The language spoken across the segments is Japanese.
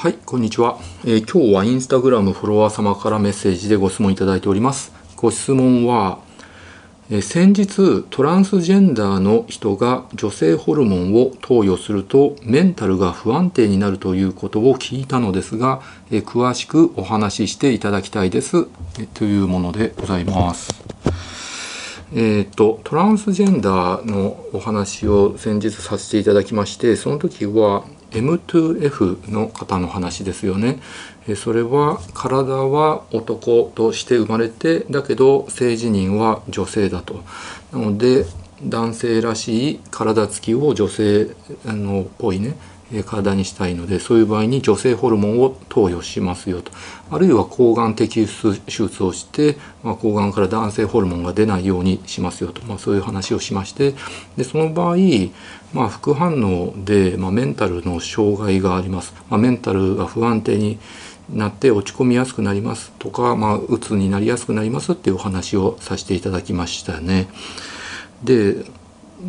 はい、こんにちは、えー、今日はインスタグラムフォロワー様からメッセージでご質問いただいております。ご質問は、えー、先日トランスジェンダーの人が女性ホルモンを投与するとメンタルが不安定になるということを聞いたのですが、えー、詳しくお話ししていただきたいです、えというものでございます。えーと、トランスジェンダーのお話を先日させていただきましてその時は M2F の方の話ですよね。それは体は男として生まれてだけど性自認は女性だと。なので男性らしい体つきを女性のっぽいね体にしたいのでそういう場合に女性ホルモンを投与しますよと。あるいは抗がん摘出手術をして、まあ、抗がんから男性ホルモンが出ないようにしますよと、まあ、そういう話をしまして。でその場合、まあ、副反応で、まあ、メンタルの障害があります、まあ、メンタルが不安定になって落ち込みやすくなりますとか、まあ、うつになりやすくなりますっていうお話をさせていただきましたね。で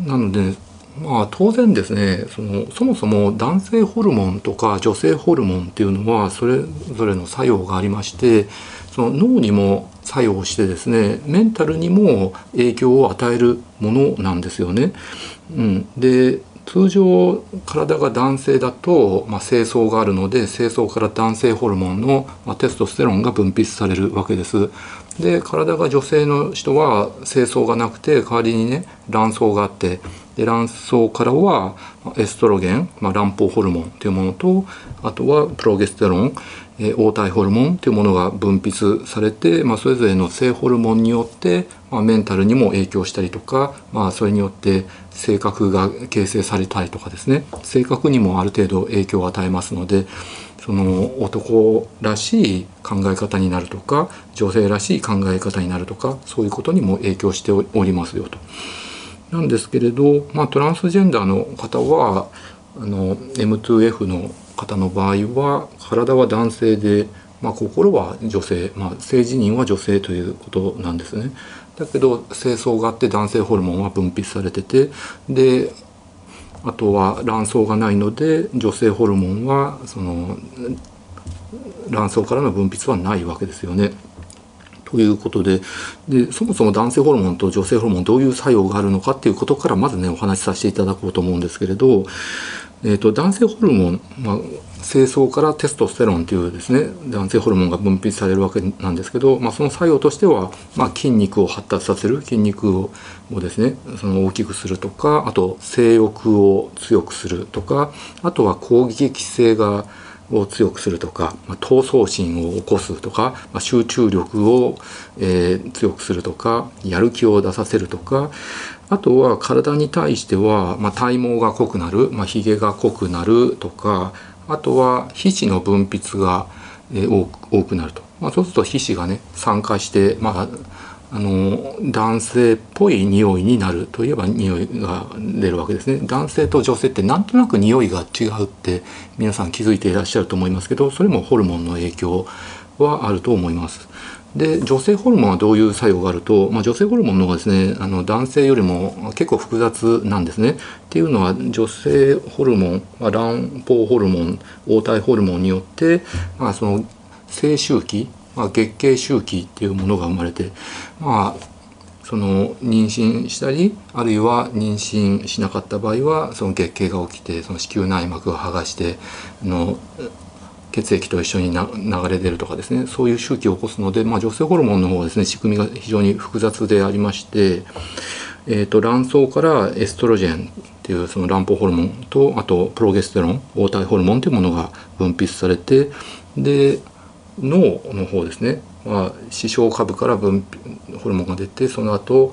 なのでまあ当然ですねそのそもそも男性ホルモンとか女性ホルモンっていうのはそれぞれの作用がありましてその脳にも作用してですねメンタルにも影響を与えるものなんですよね。うん、で通常体が男性だと、まあ、精巣があるので精巣から男性ホルモンの、まあ、テストステロンが分泌されるわけです。で体が女性の人は精巣がなくて代わりにね卵巣があってで卵巣からはエストロゲン、まあ、卵胞ホルモンというものとあとはプロゲステロン、えー、黄体ホルモンというものが分泌されて、まあ、それぞれの性ホルモンによって、まあ、メンタルにも影響したりとか、まあ、それによって性格が形成されたりとかですね性格にもある程度影響を与えますのでその男らしい考え方になるとか女性らしい考え方になるとかそういうことにも影響しておりますよと。なんですけれど、まあ、トランスジェンダーの方はあの M2F の方の場合は体は男性で、まあ、心は女性、まあ、性自認は女性ということなんですね。だけど精巣があって男性ホルモンは分泌されててであとは卵巣がないので女性ホルモンはその卵巣からの分泌はないわけですよね。ということででそもそも男性ホルモンと女性ホルモンどういう作用があるのかっていうことからまずねお話しさせていただこうと思うんですけれど、えーと、男性ホルモン、まあ、精巣からテストステロンというですね男性ホルモンが分泌されるわけなんですけど、まあ、その作用としては、まあ、筋肉を発達させる筋肉ををですねその大きくするとかあと性欲を強くするとかあとは攻撃性がを強くするとか、まあ、闘争心を起こすとか、まあ、集中力を、えー、強くするとかやる気を出させるとかあとは体に対しては、まあ、体毛が濃くなる、まあ、髭が濃くなるとかあとは皮脂の分泌が、えー、多くなると、まあ、そうすると皮脂がね酸化して、まあ、あの男性っぽい匂いになるといえば匂いが出るわけですね。男性と女性ってなんとなく匂いが違うって皆さん気づいていらっしゃると思いますけどそれもホルモンの影響はあると思います。で女性ホルモンはどういう作用があると、まあ、女性ホルモンの方がですねあの男性よりも結構複雑なんですね。っていうのは女性ホルモン、まあ、卵胞ホルモン黄体ホルモンによって、まあ、その性周期まあ、月経周期っていうものが生まれてまあその妊娠したりあるいは妊娠しなかった場合はその月経が起きてその子宮内膜を剥がしての血液と一緒に流れ出るとかですねそういう周期を起こすので、まあ、女性ホルモンの方はですね仕組みが非常に複雑でありまして、えーと、卵巣からエストロジェンっていうその卵胞ホルモンとあとプロゲステロン黄体ホルモンというものが分泌されてで脳の方ですね、まあ、視床下部から分ホルモンが出てその後、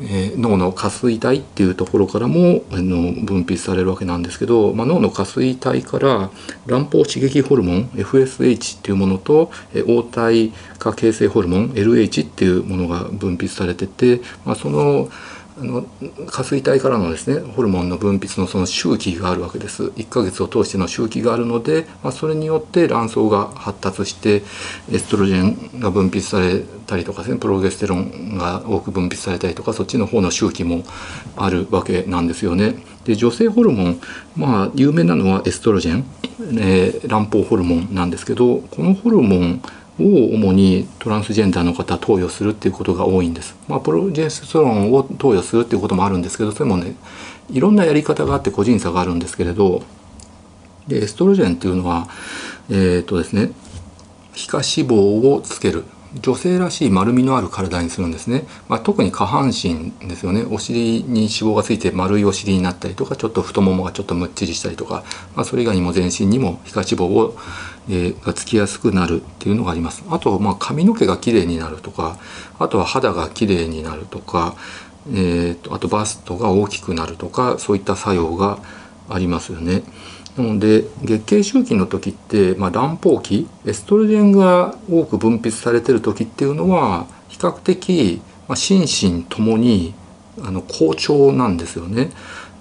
えー、脳の下垂体っていうところからもあの分泌されるわけなんですけど、まあ、脳の下垂体から卵胞刺激ホルモン FSH っていうものと、えー、黄体化形成ホルモン LH っていうものが分泌されてて、まあ、そのあの下垂体からのですねホルモンの分泌のその周期があるわけです1ヶ月を通しての周期があるので、まあ、それによって卵巣が発達してエストロゲンが分泌されたりとかですねプロゲステロンが多く分泌されたりとかそっちの方の周期もあるわけなんですよね。で女性ホルモンまあ有名なのはエストロゲン、えー、卵胞ホルモンなんですけどこのホルモンを主にトランスジェンダーの方投与するっていうことが多いんです。まあ、プロジェステロンを投与するっていうこともあるんですけどそれもねいろんなやり方があって個人差があるんですけれどでエストロジェンっていうのはえっ、とですね皮下脂肪をつける。女性らしい丸みのある体にするんですね、まあ、特に下半身ですよね。お尻に脂肪がついて丸いお尻になったりとかちょっと太ももがちょっとむっちりしたりとか、まあ、それ以外にも全身にも皮下脂肪を、え、がつきやすくなるっていうのがありますあとま髪の毛がきれいになるとかあとは肌がきれいになるとか、えーとあとバストが大きくなるとかそういった作用がありますよね。なので月経周期の時って、まあ、卵胞期エストロゲンが多く分泌されてる時っていうのは比較的、まあ、心身ともにあの好調なんですよね。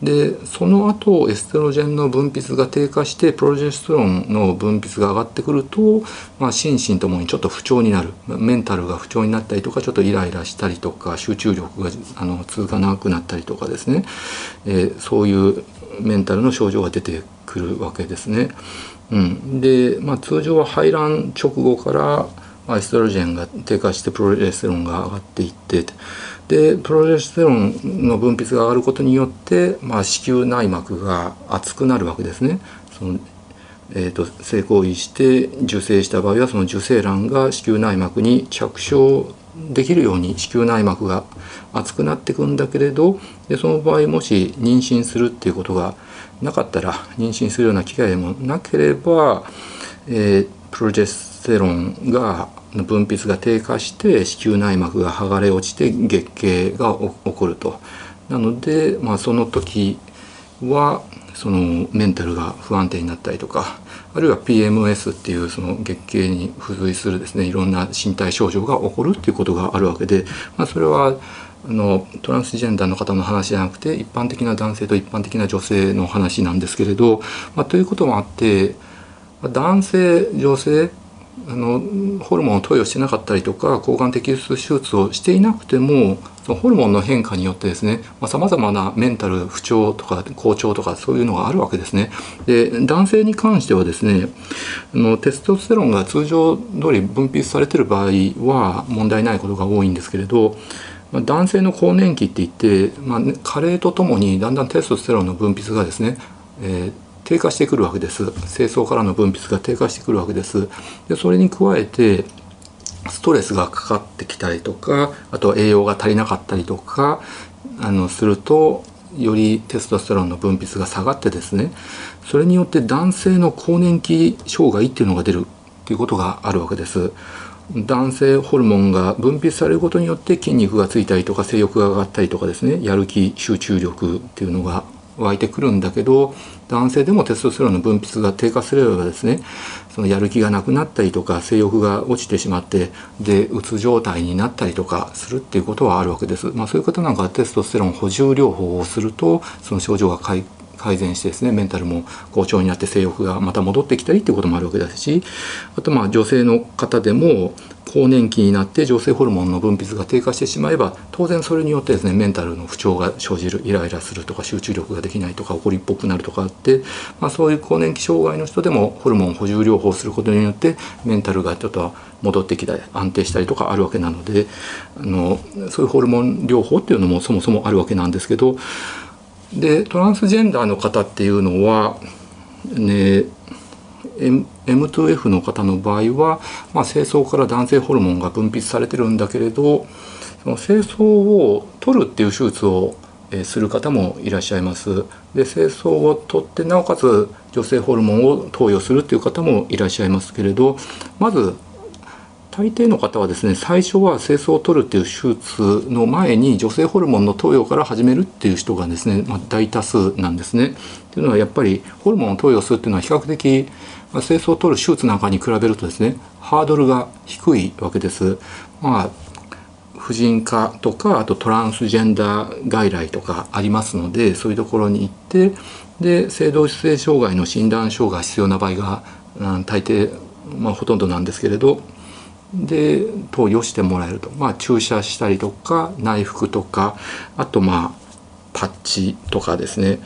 でその後エストロゲンの分泌が低下してプロジェステロンの分泌が上がってくると、まあ、心身ともにちょっと不調になる。メンタルが不調になったりとかちょっとイライラしたりとか集中力があの続かなくなったりとかですね、えー、そういうメンタルの症状が出てくるわけですね。うん、で、まあ、通常は排卵直後からエストロゲンが低下してプロジェステロンが上がっていってでプロジェステロンの分泌が上がることによって、まあ、子宮内膜が厚くなるわけですね。そのえーと、性行為して受精した場合はその受精卵が子宮内膜に着床できるように子宮内膜が厚くなっていくんだけれどでその場合もし妊娠するっていうことがなかったら妊娠するような機会もなければ、えー、プロジェステロンが分泌が低下して子宮内膜が剥がれ落ちて月経が起こると。なので、まあ、その時はそのメンタルが不安定になったりとかあるいは PMS っていうその月経に付随するですねいろんな身体症状が起こるっていうことがあるわけで、まあ、それはあのトランスジェンダーの方の話じゃなくて一般的な男性と一般的な女性の話なんですけれど、まあ、ということもあって男性女性あのホルモンを投与してなかったりとか抗がん摘出手術をしていなくてもそのホルモンの変化によってですねさまざ、まなメンタル不調とか好調とかそういうのがあるわけですね。で男性に関してはですねあのテストステロンが通常通り分泌されてる場合は問題ないことが多いんですけれど男性の更年期っていって、まあ、加齢とともにだんだんテストステロンの分泌がですね、えー、低下してくるわけです精巣からの分泌が低下してくるわけですでそれに加えてストレスがかかってきたりとかあとは栄養が足りなかったりとかあのするとよりテストステロンの分泌が下がってですねそれによって男性の更年期障害っていうのが出るっていうことがあるわけです。男性ホルモンが分泌されることによって筋肉がついたりとか性欲が上がったりとかですねやる気集中力っていうのが湧いてくるんだけど男性でもテストステロンの分泌が低下すればですねそのやる気がなくなったりとか性欲が落ちてしまってでうつ状態になったりとかするっていうことはあるわけです。まあ、そういう方なんかテストステロン補充療法をするとその症状が改改善してですねメンタルも好調になって性欲がまた戻ってきたりっていうこともあるわけですしあとまあ女性の方でも更年期になって女性ホルモンの分泌が低下してしまえば当然それによってですねメンタルの不調が生じるイライラするとか集中力ができないとか怒りっぽくなるとかあって、まあ、そういう更年期障害の人でもホルモン補充療法をすることによってメンタルがちょっと戻ってきたり安定したりとかあるわけなのであのそういうホルモン療法っていうのもそもそもあるわけなんですけどでトランスジェンダーの方っていうのはね M2F の方の場合は、まあ、精巣から男性ホルモンが分泌されてるんだけれどその精巣を取るっていう手術をする方もいらっしゃいます。で精巣を取ってなおかつ女性ホルモンを投与するっていう方もいらっしゃいますけれどまず大抵の方はですね最初は精巣を取るっていう手術の前に女性ホルモンの投与から始めるっていう人がですね、まあ、大多数なんですね。っていうのはやっぱりホルモンを投与するっていうのは比較的まあ、精巣を取る手術なんかに比べるとですねハードルが低いわけです。まあ婦人科とかあとトランスジェンダー外来とかありますのでそういうところに行ってで性同一性障害の診断書が必要な場合が、うん、大抵、まあ、ほとんどなんですけれどで投与してもらえると、まあ、注射したりとか内服とかあとまあパッチとかですね。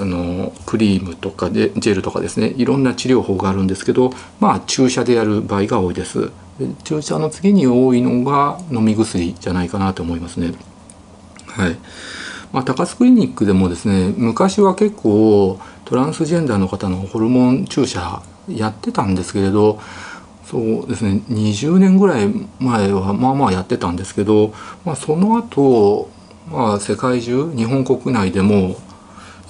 あのクリームとかでジェルとかですね。いろんな治療法があるんですけどまあ注射でやる場合が多いです。注射の次に多いのが飲み薬じゃないかなと思いますね。はい。まあ、高須クリニックでもですね昔は結構トランスジェンダーの方のホルモン注射やってたんですけれどそうですね。20年ぐらい前はまあまあやってたんですけど、まあ、その後まあ世界中日本国内でも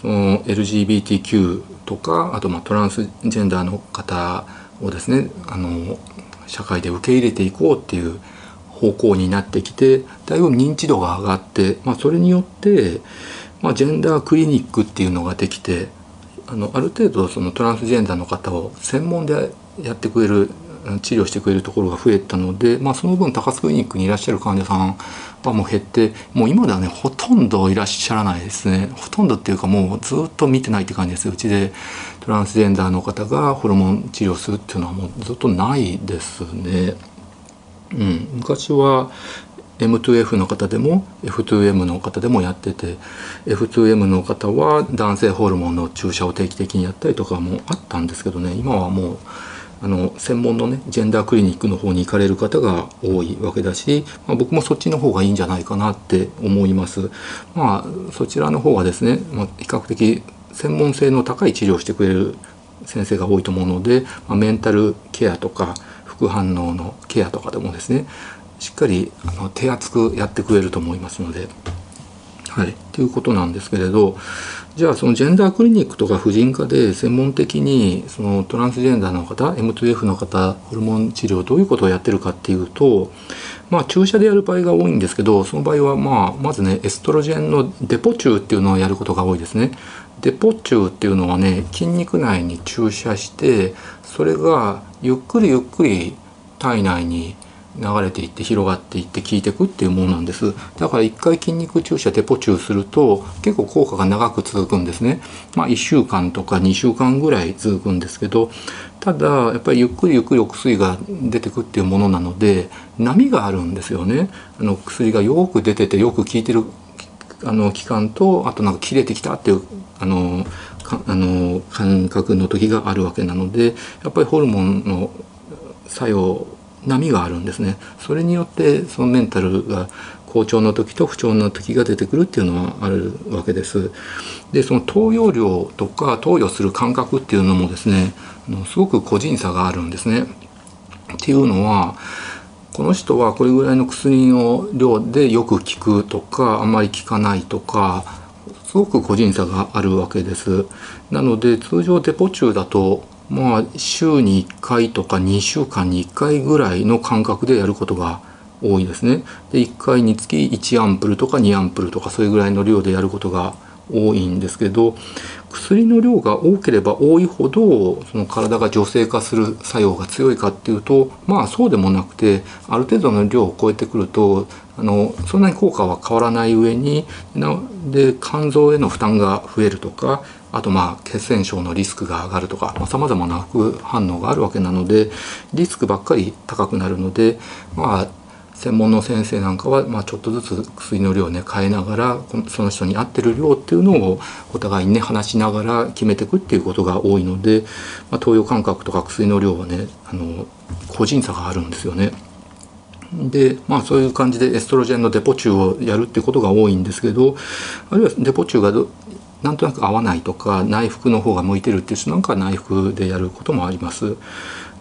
その LGBTQ とかあとまあトランスジェンダーの方をですねあの社会で受け入れていこうっていう方向になってきてだいぶ認知度が上がって、まあ、それによって、まあ、ジェンダークリニックっていうのができてあのある程度そのトランスジェンダーの方を専門でやってくれる治療してくれるところが増えたので、まあ、その分高須クリニックにいらっしゃる患者さんはもう減ってもう今ではねほとんどいらっしゃらないですね。ほとんどっていうかもうずっと見てないって感じです。うちでトランスジェンダーの方がホルモン治療するっていうのはもうずっとないですね。うん、昔は M2F の方でも F2M の方でもやってて F2M の方は男性ホルモンの注射を定期的にやったりとかもあったんですけどね。今はもうあの専門のねジェンダークリニックの方に行かれる方が多いわけだし、まあ、僕もそっちの方がいいんじゃないかなって思います。まあそちらの方がですね、まあ、比較的専門性の高い治療をしてくれる先生が多いと思うので、まあ、メンタルケアとか副反応のケアとかでもですねしっかりあの手厚くやってくれると思いますので。はい、ということなんですけれどじゃあそのジェンダークリニックとか婦人科で専門的にそのトランスジェンダーの方 M2F の方ホルモン治療どういうことをやってるかっていうとまあ注射でやる場合が多いんですけどその場合はまあまずねエストロジェンのデポチューっていうのをやることが多いですね。デポチューっていうのはね筋肉内に注射してそれがゆっくりゆっくり体内に流れていって広がっていって効いていくっていうものなんです。だから1回筋肉注射デポ注すると結構効果が長く続くんですね。まあ1週間とか2週間ぐらい続くんですけどただやっぱりゆっくりゆっくりお薬が出てくっていうものなので波があるんですよね。あの薬がよく出ててよく効いてるあの期間とあとなんか切れてきたっていうあのあの感覚の時があるわけなのでやっぱりホルモンの作用波があるんですね。それによってそのメンタルが好調の時と不調の時が出てくるっていうのはあるわけです。でその投与量とか投与する感覚っていうのもですねすごく個人差があるんですね。っていうのはこの人はこれぐらいの薬の量でよく効くとかあんまり効かないとかすごく個人差があるわけです。なので通常デポ中だとまあ週に1回とか2週間に1回ぐらいの間隔でやることが多いですね。で1回につき1アンプルとか2アンプルとかそれぐらいの量でやることが多いんですけど薬の量が多ければ多いほどその体が女性化する作用が強いかっていうとまあそうでもなくてある程度の量を超えてくるとあのそんなに効果は変わらない上にで肝臓への負担が増えるとかあとまあ血栓症のリスクが上がるとかさまざ、まな副反応があるわけなのでリスクばっかり高くなるのでまあ専門の先生なんかは、まあ、ちょっとずつ薬の量をね変えながらその人に合ってる量っていうのをお互いにね話しながら決めていくっていうことが多いので、まあ、投与間隔とか薬の量はねあの個人差があるんですよね。でまあそういう感じでエストロジェンのデポチューをやるっていうことが多いんですけどあるいはデポチューがなんとなく合わないとか内服の方が向いてるっていう人なんかは内服でやることもあります。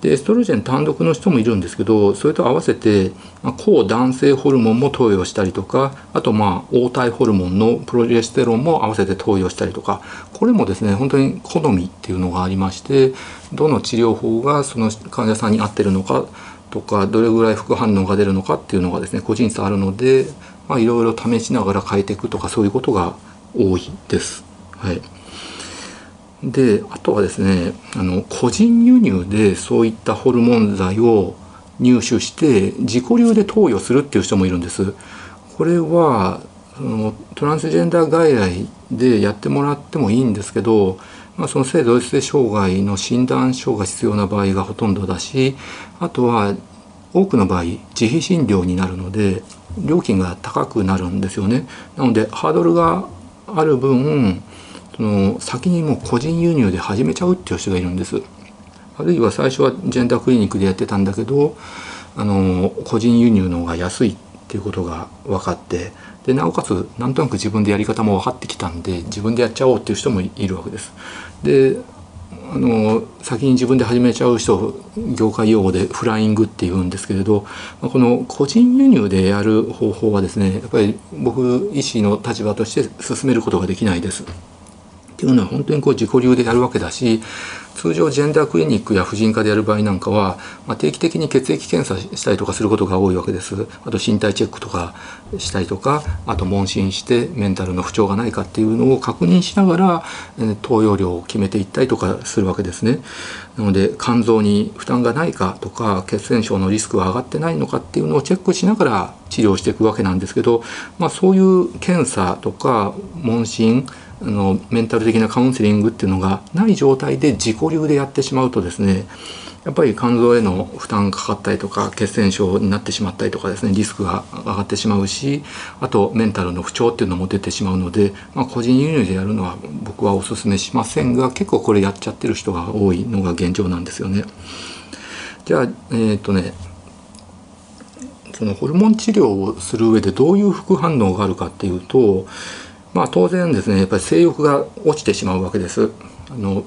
でエストロジェン単独の人もいるんですけどそれと合わせて、まあ、抗男性ホルモンも投与したりとかあとまあ黄体ホルモンのプロジェステロンも合わせて投与したりとかこれもですね本当に好みっていうのがありましてどの治療法がその患者さんに合ってるのかとかどれぐらい副反応が出るのかっていうのがですね個人差あるのでいろいろ試しながら変えていくとかそういうことが多いです。はい、であとはですねあの個人輸入でそういったホルモン剤を入手して自己流で投与するっていう人もいるんです。これはそのトランスジェンダー外来でやってもらってもいいんですけど、まあ、その性同一性障害の診断書が必要な場合がほとんどだしあとは多くの場合自費診療になるので料金が高くなるんですよね。なのでハードルがある分その先にもう個人輸入で始めちゃうっていう人がいるんです。あるいは最初はジェンダークリニックでやってたんだけどあの個人輸入の方が安いっていうことが分かってでなおかつなんとなく自分でやり方も分かってきたんで自分でやっちゃおうっていう人もいるわけです。であの先に自分で始めちゃう人業界用語でフライングっていうんですけれどこの個人輸入でやる方法はですねやっぱり僕医師の立場として進めることができないです。っていうのは本当にこう自己流でやるわけだし通常ジェンダークリニックや婦人科でやる場合なんかは、まあ、定期的に血液検査したりとかすることが多いわけです。あと身体チェックとかしたりとかあと問診してメンタルの不調がないかっていうのを確認しながら、えー、投与量を決めていったりとかするわけですね。なので肝臓に負担がないかとか血栓症のリスクは上がってないのかっていうのをチェックしながら治療していくわけなんですけど、まあ、そういう検査とか問診あのメンタル的なカウンセリングっていうのがない状態で自己流でやってしまうとですねやっぱり肝臓への負担がかかったりとか血栓症になってしまったりとかですねリスクが上がってしまうしあとメンタルの不調っていうのも出てしまうので、まあ、個人輸入でやるのは僕はおすすめしませんが結構これやっちゃってる人が多いのが現状なんですよね。じゃあえっ、ー、とねそのホルモン治療をする上でどういう副反応があるかっていうとまあ当然ですねやっぱり性欲が落ちてしまうわけです。あの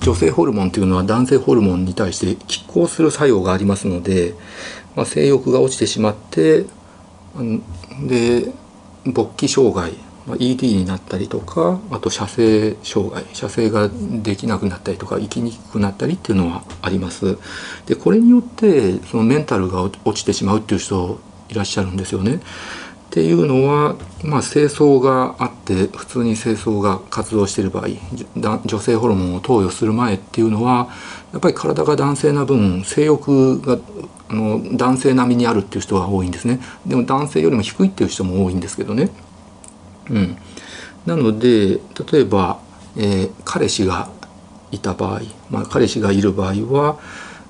女性ホルモンというのは男性ホルモンに対して拮抗する作用がありますので、まあ、性欲が落ちてしまってで勃起障害 ED になったりとかあと射精障害射精ができなくなったりとか生きにくくなったりっていうのはあります。でこれによってそのメンタルが落ちてしまうっていう人いらっしゃるんですよね。っていうのは、まあ、清掃があって普通に清掃が活動している場合女性ホルモンを投与する前っていうのはやっぱり体が男性な分性欲があの男性並みにあるっていう人が多いんですねでも男性よりも低いっていう人も多いんですけどね。うん、なので例えば、えー、彼氏がいた場合、まあ、彼氏がいる場合は、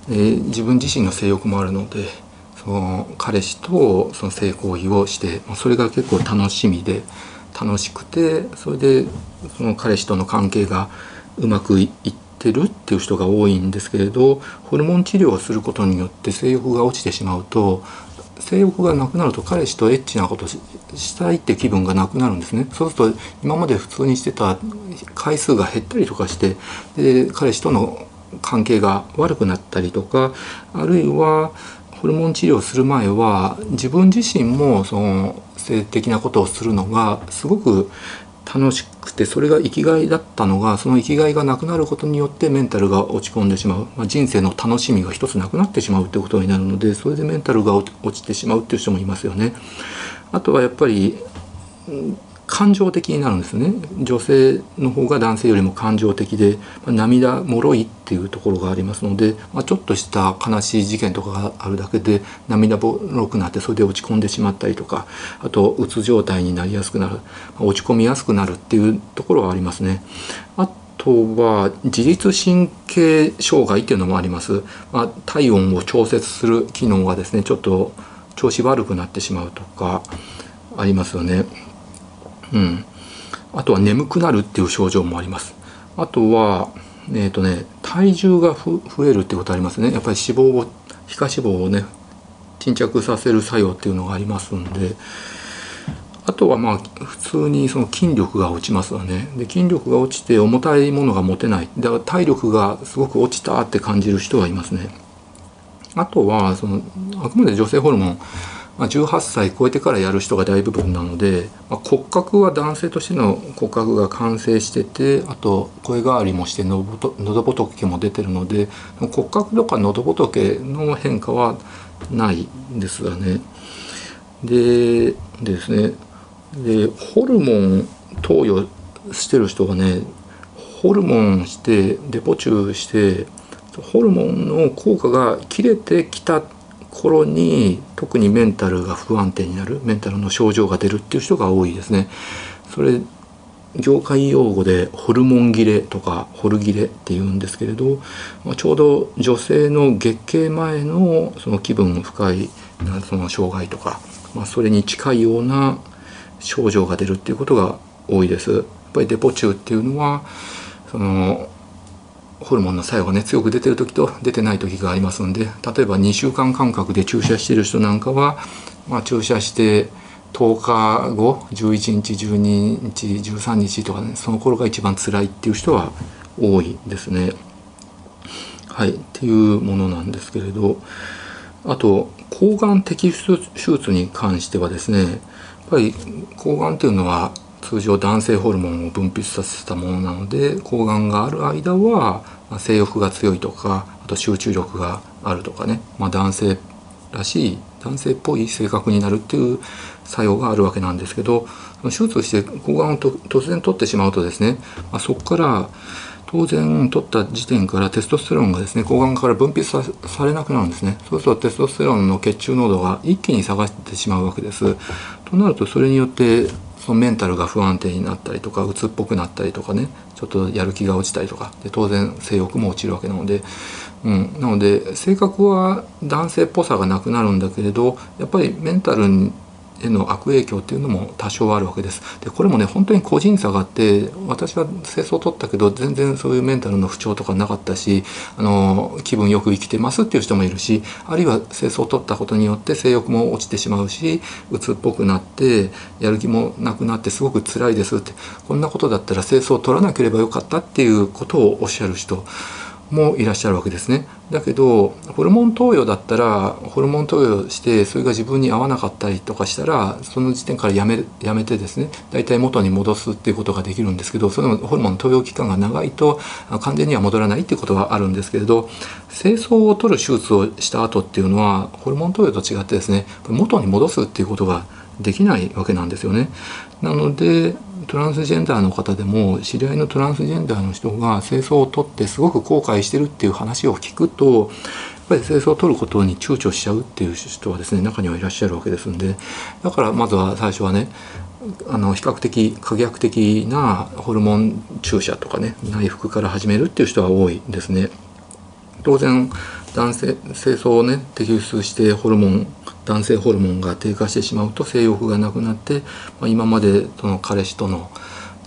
えー、自分自身の性欲もあるので。その彼氏とその性行為をしてそれが結構楽しみで楽しくてそれでその彼氏との関係がうまくいってるっていう人が多いんですけれどホルモン治療をすることによって性欲が落ちてしまうと性欲がなくなると彼氏とエッチなことしたいって気分がなくなるんですね。そうすると今まで普通にしてた回数が減ったりとかしてで彼氏との関係が悪くなったりとかあるいはホルモン治療する前は自分自身もその性的なことをするのがすごく楽しくてそれが生きがいだったのがその生きがいがなくなることによってメンタルが落ち込んでしまう、まあ、人生の楽しみが一つなくなってしまうってことになるのでそれでメンタルが落ちてしまうっていう人もいますよね。あとはやっぱり感情的になるんですね女性の方が男性よりも感情的で、まあ、涙もろいっていうところがありますので、まあ、ちょっとした悲しい事件とかがあるだけで涙もろくなってそれで落ち込んでしまったりとかあとうつ状態になりやすくなる、まあ、落ち込みやすくなるっていうところはありますね。あとは自律神経障害っていうのもあります。まあ、体温を調節する機能がですねちょっと調子悪くなってしまうとかありますよね。うん、あとは眠くなるっていう症状もあります。あとはえーとね、体重が増えるってことありますね。やっぱり脂肪を皮下脂肪をね沈着させる作用っていうのがありますんで。あとはまあ普通にその筋力が落ちますよね。で筋力が落ちて重たいものが持てない。だから体力がすごく落ちたって感じる人はいますね。あとはそのあくまで女性ホルモンまあ、18歳超えてからやる人が大部分なので、まあ、骨格は男性としての骨格が完成しててあと声変わりもしてのど仏も出てるので骨格とか喉仏の変化はないんですがね。でですねでホルモン投与してる人がねホルモンしてデポチューしてホルモンの効果が切れてきたって頃に特にメンタルが不安定になるメンタルの症状が出るっていう人が多いですね。それ業界用語でホルモン切れとかホル切れっていうんですけれどちょうど女性の月経前のその気分深いその障害とか、まあ、それに近いような症状が出るっていうことが多いです。やっぱりデポ中っていうのはそのホルモンの作用がね強く出てる時と出てない時がありますんで例えば2週間間隔で注射してる人なんかは、まあ、注射して10日後11日12日13日とかねその頃が一番辛いっていう人は多いですね。はいっていうものなんですけれどあと抗がん摘出手術に関してはですねやっぱり抗がんっていうのは通常男性ホルモンを分泌させたものなので抗がんがある間は性欲が強いとかあと集中力があるとかね、まあ、男性らしい男性っぽい性格になるっていう作用があるわけなんですけど手術をして抗がんを突然取ってしまうとですね、まあ、そこから当然取った時点からテストステロンがですね抗がんから分泌されなくなるんですね。そうするとテストステロンの血中濃度が一気に下がってしまうわけです。となるとそれによってそのメンタルが不安定になったりとか鬱っぽくなったりとかねちょっとやる気が落ちたりとかで当然性欲も落ちるわけなので、うん、なので性格は男性っぽさがなくなるんだけれどやっぱりメンタルへの悪影響っていうのも多少あるわけです。でこれもね本当に個人差があって私は清掃を取ったけど全然そういうメンタルの不調とかなかったしあの気分よく生きてますっていう人もいるしあるいは清掃を取ったことによって性欲も落ちてしまうし鬱っぽくなってやる気もなくなってすごく辛いですってこんなことだったら清掃を取らなければよかったっていうことをおっしゃる人もいらっしゃるわけですね。だけどホルモン投与だったらホルモン投与してそれが自分に合わなかったりとかしたらその時点からやめやめてですね大体元に戻すっていうことができるんですけどそのホルモン投与期間が長いと完全には戻らないっていうことはあるんですけれど精巣を取る手術をした後っていうのはホルモン投与と違ってですね元に戻すっていうことができないわけなんですよね。なのでトランスジェンダーの方でも知り合いのトランスジェンダーの人が清掃を取ってすごく後悔してるっていう話を聞くとやっぱり清掃を取ることに躊躇しちゃうっていう人はですね中にはいらっしゃるわけですんでだからまずは最初はねあの比較的可逆的なホルモン注射とかね内服から始めるっていう人は多いですね。当然男性清掃をね摘出してホルモン男性ホルモンが低下してしまうと性欲がなくなって、まあ、今までその彼氏との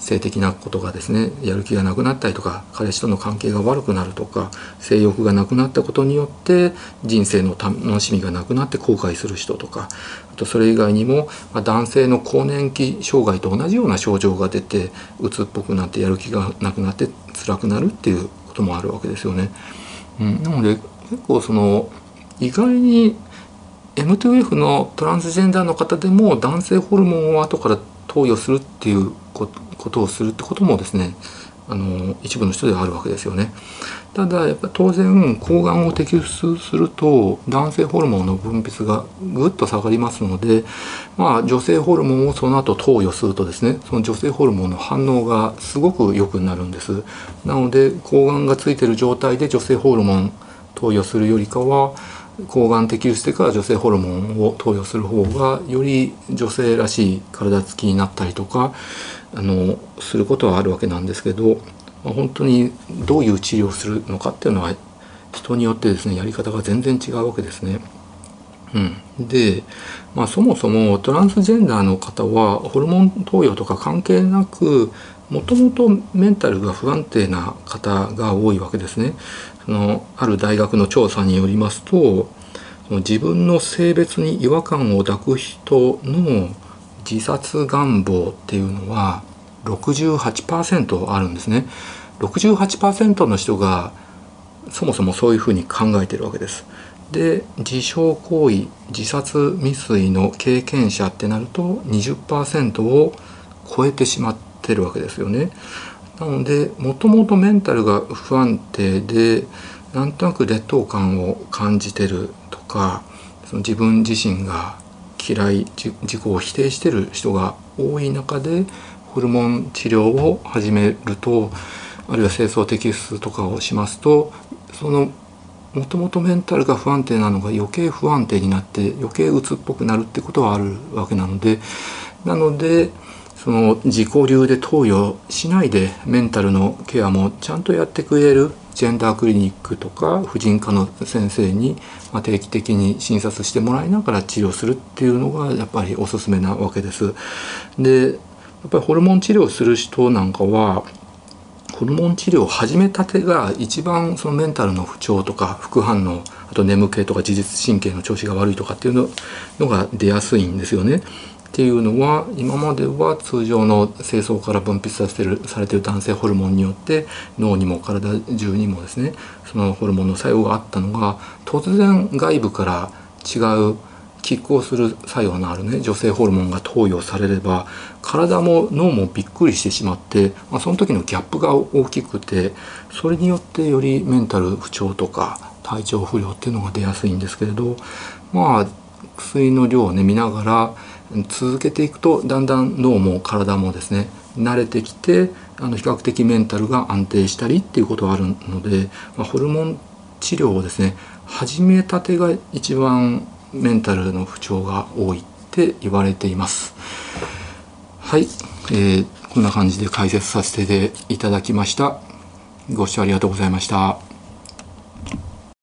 性的なことがですねやる気がなくなったりとか彼氏との関係が悪くなるとか性欲がなくなったことによって人生の楽しみがなくなって後悔する人とかあとそれ以外にも、まあ、男性の更年期障害と同じような症状が出て鬱っぽくなってやる気がなくなって辛くなるっていうこともあるわけですよね。うん、なので結構その意外に M2F のトランスジェンダーの方でも男性ホルモンを後から投与するっていうことをするってこともですねあの一部の人ではあるわけですよね。ただやっぱ当然抗がんを摘出すると男性ホルモンの分泌がぐっと下がりますので、まあ、女性ホルモンをその後投与するとですねその女性ホルモンの反応がすごく良くなるんです。なので抗がんがついてる状態で女性ホルモン投与するよりかは抗がん摘出してから女性ホルモンを投与する方がより女性らしい体つきになったりとかあのすることはあるわけなんですけど、まあ、本当にどういう治療をするのかっていうのは人によってですねやり方が全然違うわけですね。うん、で、まあ、そもそもトランスジェンダーの方はホルモン投与とか関係なくもともとメンタルが不安定な方が多いわけですね。のある大学の調査によりますと自分の性別に違和感を抱く人の自殺願望っていうのは68%あるんですね。68%の人がそもそもそういうふうに考えてるわけです。で自傷行為自殺未遂の経験者ってなると20%を超えてしまってるわけですよね。なのでもともとメンタルが不安定でなんとなく劣等感を感じてるとかその自分自身が嫌い自己を否定してる人が多い中でホルモン治療を始めるとあるいは清掃摘出とかをしますとそのもともとメンタルが不安定なのが余計不安定になって余計鬱っぽくなるってことはあるわけなのでなのでその自己流で投与しないでメンタルのケアもちゃんとやってくれるジェンダークリニックとか婦人科の先生に定期的に診察してもらいながら治療するっていうのがやっぱりおすすめなわけです。でやっぱりホルモン治療する人なんかはホルモン治療を始めたてが一番そのメンタルの不調とか副反応あと眠気とか自律神経の調子が悪いとかっていうのが出やすいんですよね。っていうのは今までは通常の精巣から分泌させてるされてる男性ホルモンによって脳にも体中にもですねそのホルモンの作用があったのが突然外部から違う拮抗する作用のあるね女性ホルモンが投与されれば体も脳もびっくりしてしまって、まあ、その時のギャップが大きくてそれによってよりメンタル不調とか体調不良っていうのが出やすいんですけれどまあ薬の量をね見ながら続けていくとだんだん脳も体もですね慣れてきてあの比較的メンタルが安定したりっていうことがあるので、まあ、ホルモン治療をですね始めたてが一番メンタルの不調が多いって言われています。はい、えー、こんな感じで解説させていただきました。ご視聴ありがとうございました。